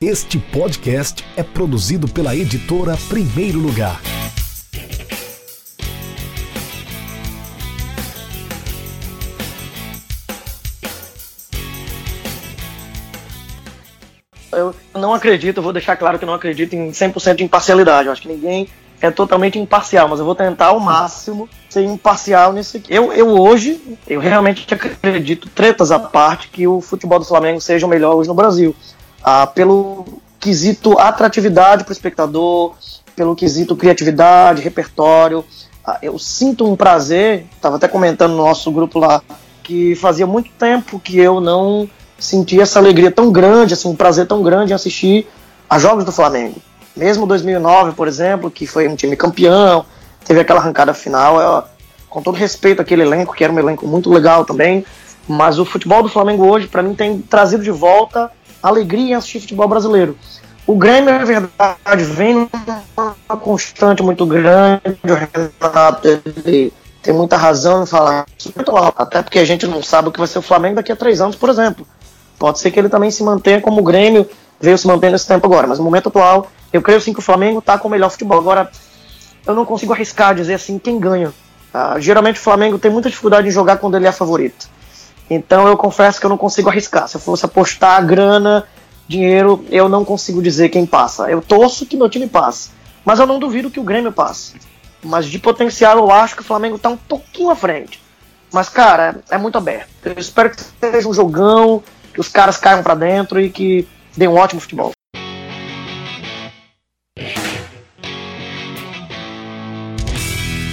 Este podcast é produzido pela editora Primeiro Lugar. Eu não acredito, vou deixar claro que não acredito em 100% de imparcialidade. Eu acho que ninguém é totalmente imparcial, mas eu vou tentar ao máximo ser imparcial nisso aqui. Eu, eu hoje, eu realmente acredito, tretas à parte, que o futebol do Flamengo seja o melhor hoje no Brasil. Ah, pelo quesito atratividade para o espectador, pelo quesito criatividade, repertório. Ah, eu sinto um prazer, estava até comentando no nosso grupo lá, que fazia muito tempo que eu não sentia essa alegria tão grande, assim, um prazer tão grande em assistir a jogos do Flamengo. Mesmo 2009, por exemplo, que foi um time campeão, teve aquela arrancada final, eu, com todo respeito àquele elenco, que era um elenco muito legal também, mas o futebol do Flamengo hoje, para mim, tem trazido de volta alegria em assistir futebol brasileiro. O Grêmio, é verdade, vem numa constante muito grande, o Renato tem muita razão em falar isso, até porque a gente não sabe o que vai ser o Flamengo daqui a três anos, por exemplo. Pode ser que ele também se mantenha como o Grêmio veio se mantendo nesse tempo agora, mas no momento atual eu creio sim que o Flamengo está com o melhor futebol. Agora, eu não consigo arriscar dizer assim quem ganha. Uh, geralmente o Flamengo tem muita dificuldade em jogar quando ele é favorito. Então eu confesso que eu não consigo arriscar. Se eu fosse apostar grana, dinheiro, eu não consigo dizer quem passa. Eu torço que meu time passe. Mas eu não duvido que o Grêmio passe. Mas de potencial eu acho que o Flamengo está um pouquinho à frente. Mas, cara, é muito aberto. Eu espero que seja um jogão, que os caras caiam para dentro e que dê um ótimo futebol.